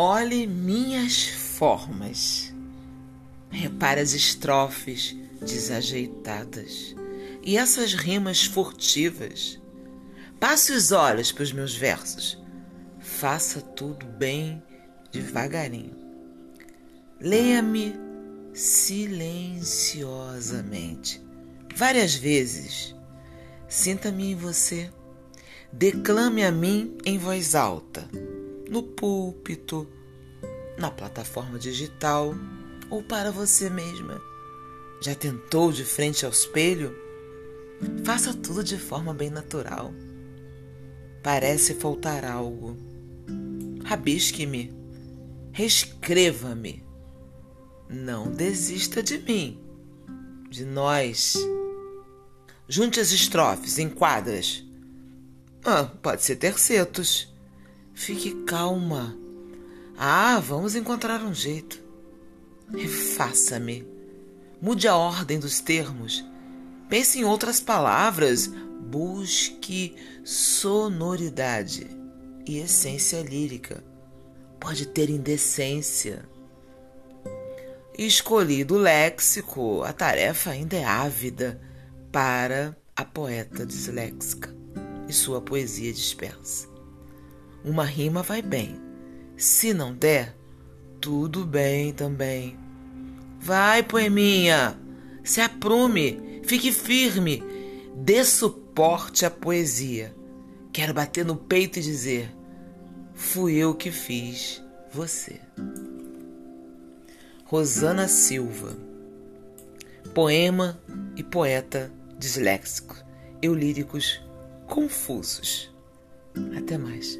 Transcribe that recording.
Olhe minhas formas. Repare as estrofes desajeitadas e essas rimas furtivas. Passe os olhos para os meus versos. Faça tudo bem devagarinho. Leia-me silenciosamente, várias vezes. Sinta-me em você. Declame a mim em voz alta, no púlpito, na plataforma digital ou para você mesma. Já tentou de frente ao espelho? Faça tudo de forma bem natural. Parece faltar algo. Rabisque-me. Reescreva-me. Não desista de mim, de nós. Junte as estrofes em quadras. Ah, pode ser tercetos. Fique calma. Ah, vamos encontrar um jeito. Refaça-me. Mude a ordem dos termos. Pense em outras palavras. Busque sonoridade e essência lírica. Pode ter indecência. Escolhi do léxico, a tarefa ainda é ávida para a poeta disléxica e sua poesia dispersa. Uma rima vai bem. Se não der, tudo bem também. Vai, poeminha, se aprume, fique firme, dê suporte à poesia. Quero bater no peito e dizer: fui eu que fiz você. Rosana Silva, poema e poeta disléxico, eu líricos confusos. Até mais.